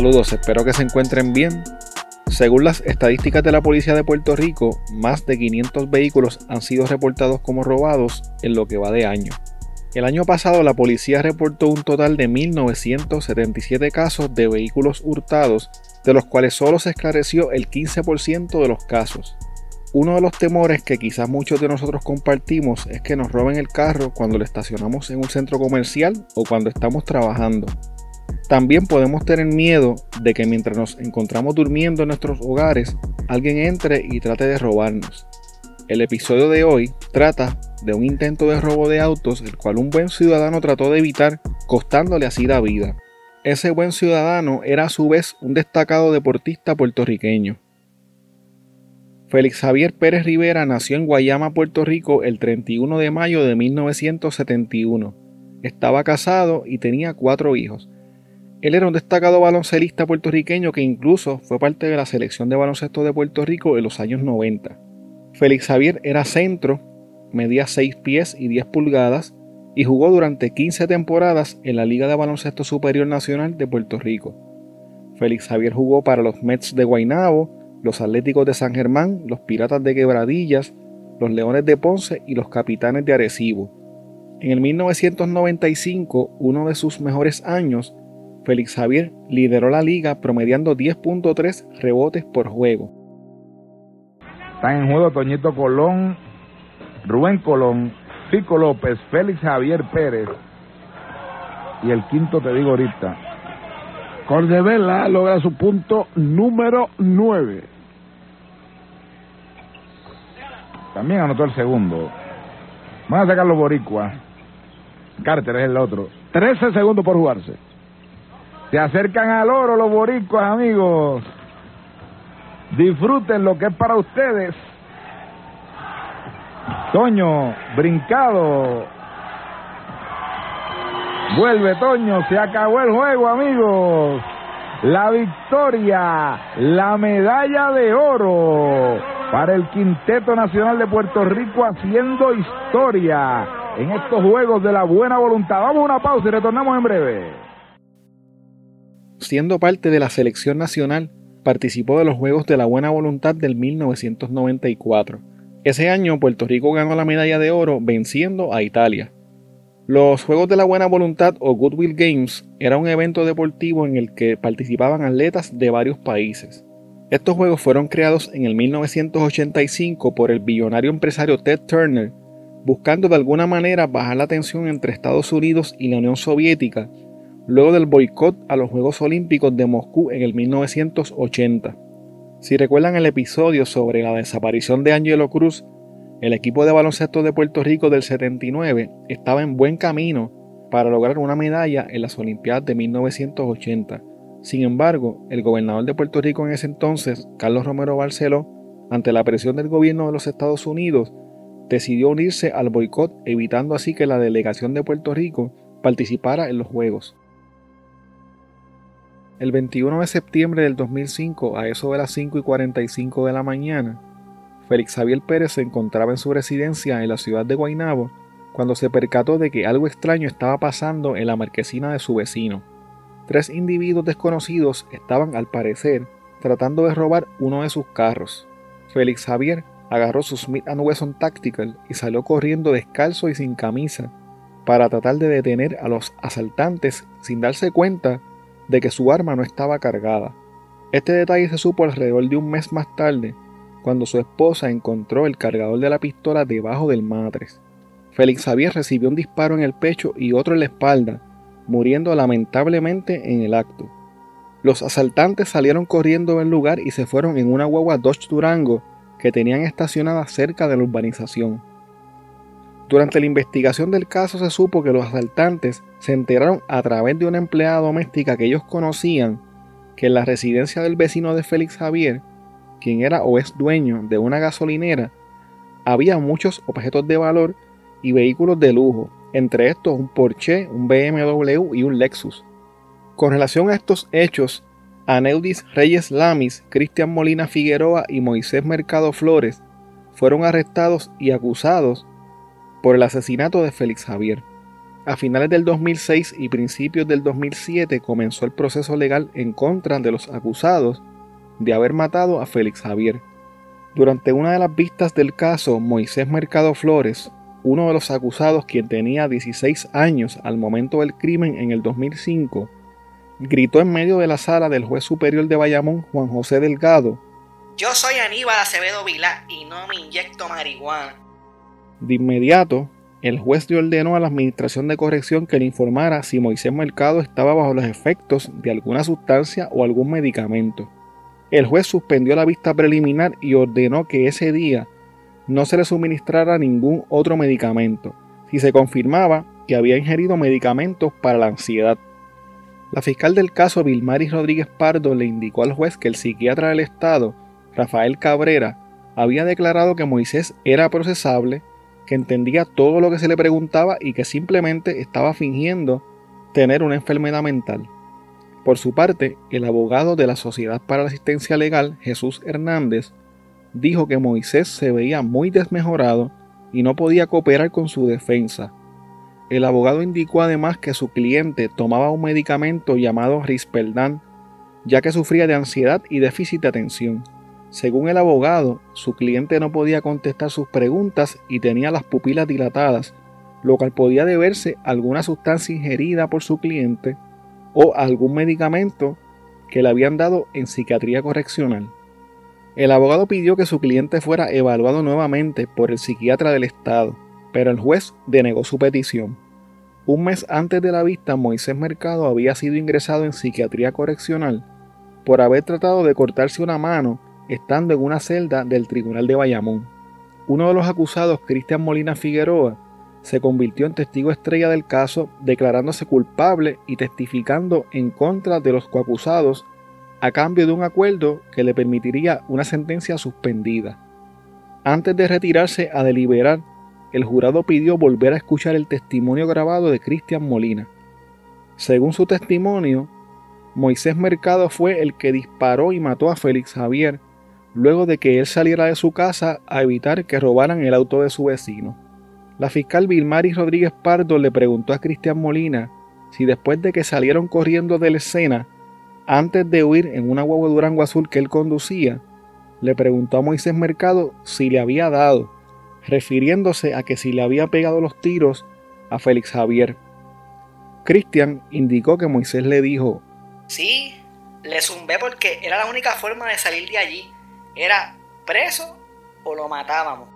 Saludos, espero que se encuentren bien. Según las estadísticas de la Policía de Puerto Rico, más de 500 vehículos han sido reportados como robados en lo que va de año. El año pasado la policía reportó un total de 1.977 casos de vehículos hurtados, de los cuales solo se esclareció el 15% de los casos. Uno de los temores que quizás muchos de nosotros compartimos es que nos roben el carro cuando lo estacionamos en un centro comercial o cuando estamos trabajando. También podemos tener miedo de que mientras nos encontramos durmiendo en nuestros hogares, alguien entre y trate de robarnos. El episodio de hoy trata de un intento de robo de autos, el cual un buen ciudadano trató de evitar, costándole así la vida. Ese buen ciudadano era a su vez un destacado deportista puertorriqueño. Félix Javier Pérez Rivera nació en Guayama, Puerto Rico, el 31 de mayo de 1971. Estaba casado y tenía cuatro hijos. Él era un destacado baloncelista puertorriqueño que incluso fue parte de la selección de baloncesto de Puerto Rico en los años 90. Félix Javier era centro, medía 6 pies y 10 pulgadas y jugó durante 15 temporadas en la Liga de Baloncesto Superior Nacional de Puerto Rico. Félix Javier jugó para los Mets de Guaynabo, los Atléticos de San Germán, los Piratas de Quebradillas, los Leones de Ponce y los Capitanes de Arecibo. En el 1995, uno de sus mejores años, Félix Javier lideró la liga promediando 10.3 rebotes por juego. Están en juego Toñito Colón, Rubén Colón, Fico López, Félix Javier Pérez y el quinto te digo ahorita. Cordevela logra su punto número 9. También anotó el segundo. Van a sacar los boricuas. Carter es el otro. 13 segundos por jugarse. Se acercan al oro los boricuas, amigos. Disfruten lo que es para ustedes. Toño, brincado. Vuelve Toño, se acabó el juego, amigos. La victoria, la medalla de oro para el Quinteto Nacional de Puerto Rico haciendo historia en estos Juegos de la Buena Voluntad. Vamos a una pausa y retornamos en breve. Siendo parte de la selección nacional, participó de los Juegos de la Buena Voluntad del 1994. Ese año Puerto Rico ganó la medalla de oro venciendo a Italia. Los Juegos de la Buena Voluntad o Goodwill Games era un evento deportivo en el que participaban atletas de varios países. Estos juegos fueron creados en el 1985 por el billonario empresario Ted Turner, buscando de alguna manera bajar la tensión entre Estados Unidos y la Unión Soviética, luego del boicot a los Juegos Olímpicos de Moscú en el 1980. Si recuerdan el episodio sobre la desaparición de Angelo Cruz, el equipo de baloncesto de Puerto Rico del 79 estaba en buen camino para lograr una medalla en las Olimpiadas de 1980. Sin embargo, el gobernador de Puerto Rico en ese entonces, Carlos Romero Barceló, ante la presión del gobierno de los Estados Unidos, decidió unirse al boicot, evitando así que la delegación de Puerto Rico participara en los Juegos. El 21 de septiembre del 2005, a eso de las 5 y 45 de la mañana, Félix Javier Pérez se encontraba en su residencia en la ciudad de Guaynabo cuando se percató de que algo extraño estaba pasando en la marquesina de su vecino. Tres individuos desconocidos estaban, al parecer, tratando de robar uno de sus carros. Félix Javier agarró su Smith Wesson Tactical y salió corriendo descalzo y sin camisa para tratar de detener a los asaltantes sin darse cuenta de que su arma no estaba cargada. Este detalle se supo alrededor de un mes más tarde, cuando su esposa encontró el cargador de la pistola debajo del matres. Félix Xavier recibió un disparo en el pecho y otro en la espalda, muriendo lamentablemente en el acto. Los asaltantes salieron corriendo del lugar y se fueron en una guagua Dodge Durango que tenían estacionada cerca de la urbanización. Durante la investigación del caso se supo que los asaltantes se enteraron a través de una empleada doméstica que ellos conocían que en la residencia del vecino de Félix Javier, quien era o es dueño de una gasolinera, había muchos objetos de valor y vehículos de lujo, entre estos un Porsche, un BMW y un Lexus. Con relación a estos hechos, Aneudis Reyes Lamis, Cristian Molina Figueroa y Moisés Mercado Flores fueron arrestados y acusados por el asesinato de Félix Javier. A finales del 2006 y principios del 2007 comenzó el proceso legal en contra de los acusados de haber matado a Félix Javier. Durante una de las vistas del caso, Moisés Mercado Flores, uno de los acusados quien tenía 16 años al momento del crimen en el 2005, gritó en medio de la sala del juez superior de Bayamón, Juan José Delgado, Yo soy Aníbal Acevedo Vilá y no me inyecto marihuana. De inmediato, el juez le ordenó a la Administración de Corrección que le informara si Moisés Mercado estaba bajo los efectos de alguna sustancia o algún medicamento. El juez suspendió la vista preliminar y ordenó que ese día no se le suministrara ningún otro medicamento, si se confirmaba que había ingerido medicamentos para la ansiedad. La fiscal del caso, Vilmaris Rodríguez Pardo, le indicó al juez que el psiquiatra del Estado, Rafael Cabrera, había declarado que Moisés era procesable que entendía todo lo que se le preguntaba y que simplemente estaba fingiendo tener una enfermedad mental. Por su parte, el abogado de la Sociedad para la Asistencia Legal, Jesús Hernández, dijo que Moisés se veía muy desmejorado y no podía cooperar con su defensa. El abogado indicó además que su cliente tomaba un medicamento llamado Risperdal, ya que sufría de ansiedad y déficit de atención. Según el abogado, su cliente no podía contestar sus preguntas y tenía las pupilas dilatadas, lo cual podía deberse a alguna sustancia ingerida por su cliente o a algún medicamento que le habían dado en psiquiatría correccional. El abogado pidió que su cliente fuera evaluado nuevamente por el psiquiatra del Estado, pero el juez denegó su petición. Un mes antes de la vista, Moisés Mercado había sido ingresado en psiquiatría correccional por haber tratado de cortarse una mano estando en una celda del Tribunal de Bayamón. Uno de los acusados, Cristian Molina Figueroa, se convirtió en testigo estrella del caso, declarándose culpable y testificando en contra de los coacusados a cambio de un acuerdo que le permitiría una sentencia suspendida. Antes de retirarse a deliberar, el jurado pidió volver a escuchar el testimonio grabado de Cristian Molina. Según su testimonio, Moisés Mercado fue el que disparó y mató a Félix Javier luego de que él saliera de su casa a evitar que robaran el auto de su vecino. La fiscal Vilmaris Rodríguez Pardo le preguntó a Cristian Molina si después de que salieron corriendo de la escena, antes de huir en una guagua Durango azul que él conducía, le preguntó a Moisés Mercado si le había dado, refiriéndose a que si le había pegado los tiros a Félix Javier. Cristian indicó que Moisés le dijo, Sí, le zumbé porque era la única forma de salir de allí era preso o lo matábamos.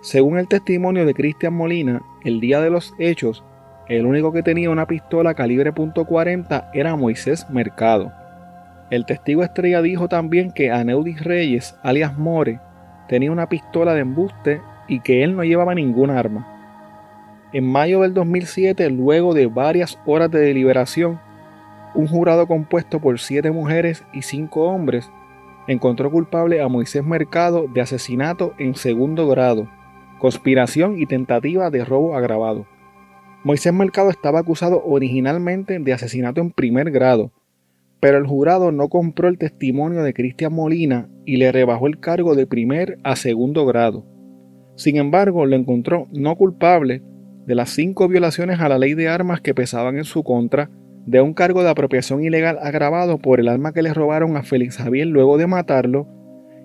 Según el testimonio de Cristian Molina, el día de los hechos, el único que tenía una pistola calibre .40 era Moisés Mercado. El testigo estrella dijo también que Aneudis Reyes, alias More, tenía una pistola de embuste y que él no llevaba ninguna arma. En mayo del 2007, luego de varias horas de deliberación, un jurado compuesto por siete mujeres y cinco hombres encontró culpable a Moisés Mercado de asesinato en segundo grado, conspiración y tentativa de robo agravado. Moisés Mercado estaba acusado originalmente de asesinato en primer grado, pero el jurado no compró el testimonio de Cristian Molina y le rebajó el cargo de primer a segundo grado. Sin embargo, lo encontró no culpable de las cinco violaciones a la ley de armas que pesaban en su contra de un cargo de apropiación ilegal agravado por el arma que le robaron a Félix Javier luego de matarlo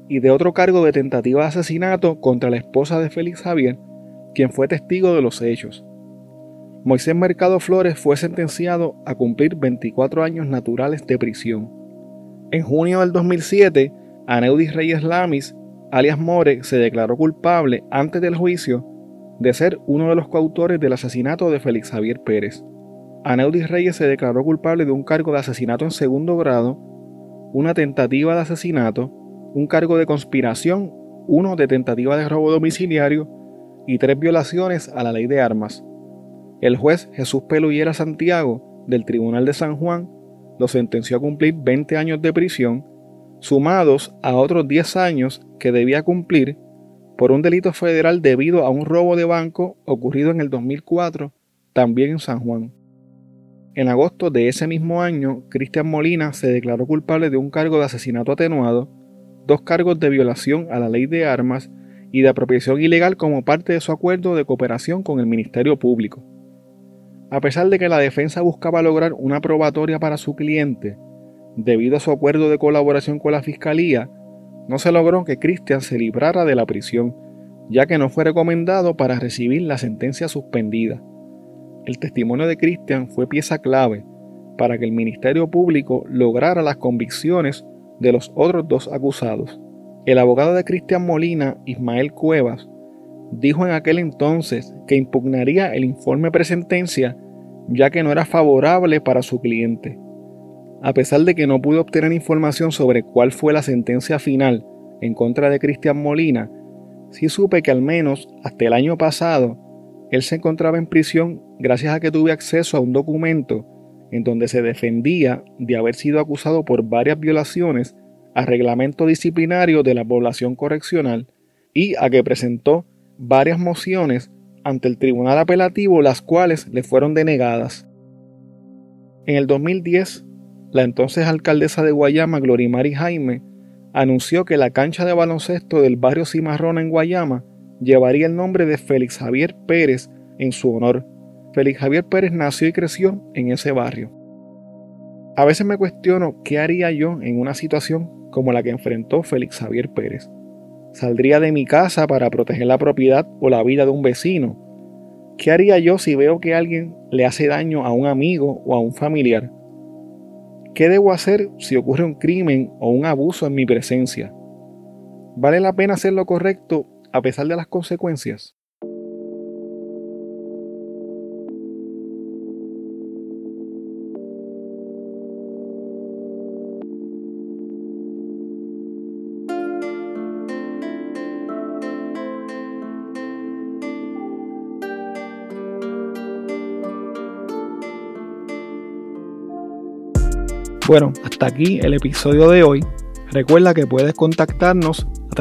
y de otro cargo de tentativa de asesinato contra la esposa de Félix Javier, quien fue testigo de los hechos. Moisés Mercado Flores fue sentenciado a cumplir 24 años naturales de prisión. En junio del 2007, Aneudis Reyes Lamis, alias More, se declaró culpable antes del juicio de ser uno de los coautores del asesinato de Félix Javier Pérez. Aneudis Reyes se declaró culpable de un cargo de asesinato en segundo grado, una tentativa de asesinato, un cargo de conspiración, uno de tentativa de robo domiciliario y tres violaciones a la ley de armas. El juez Jesús Peluyera Santiago del Tribunal de San Juan lo sentenció a cumplir 20 años de prisión, sumados a otros 10 años que debía cumplir por un delito federal debido a un robo de banco ocurrido en el 2004, también en San Juan. En agosto de ese mismo año, Cristian Molina se declaró culpable de un cargo de asesinato atenuado, dos cargos de violación a la ley de armas y de apropiación ilegal como parte de su acuerdo de cooperación con el Ministerio Público. A pesar de que la defensa buscaba lograr una probatoria para su cliente, debido a su acuerdo de colaboración con la fiscalía, no se logró que Christian se librara de la prisión, ya que no fue recomendado para recibir la sentencia suspendida. El testimonio de Christian fue pieza clave para que el Ministerio Público lograra las convicciones de los otros dos acusados. El abogado de Cristian Molina, Ismael Cuevas, dijo en aquel entonces que impugnaría el informe presentencia ya que no era favorable para su cliente. A pesar de que no pudo obtener información sobre cuál fue la sentencia final en contra de Cristian Molina, sí supe que al menos hasta el año pasado él se encontraba en prisión gracias a que tuve acceso a un documento en donde se defendía de haber sido acusado por varias violaciones al reglamento disciplinario de la población correccional y a que presentó varias mociones ante el tribunal apelativo las cuales le fueron denegadas. En el 2010, la entonces alcaldesa de Guayama, Glorimari Jaime, anunció que la cancha de baloncesto del barrio Cimarrona en Guayama llevaría el nombre de Félix Javier Pérez en su honor. Félix Javier Pérez nació y creció en ese barrio. A veces me cuestiono qué haría yo en una situación como la que enfrentó Félix Javier Pérez. ¿Saldría de mi casa para proteger la propiedad o la vida de un vecino? ¿Qué haría yo si veo que alguien le hace daño a un amigo o a un familiar? ¿Qué debo hacer si ocurre un crimen o un abuso en mi presencia? ¿Vale la pena hacer lo correcto a pesar de las consecuencias? Bueno, hasta aquí el episodio de hoy. Recuerda que puedes contactarnos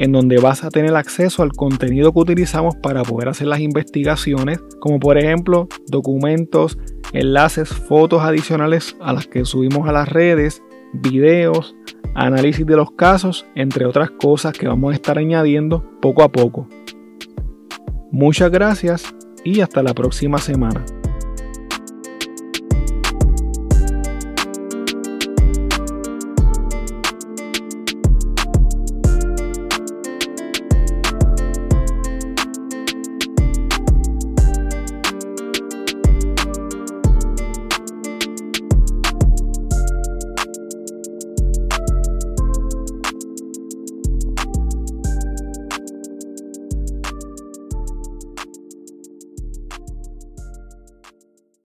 en donde vas a tener acceso al contenido que utilizamos para poder hacer las investigaciones, como por ejemplo documentos, enlaces, fotos adicionales a las que subimos a las redes, videos, análisis de los casos, entre otras cosas que vamos a estar añadiendo poco a poco. Muchas gracias y hasta la próxima semana.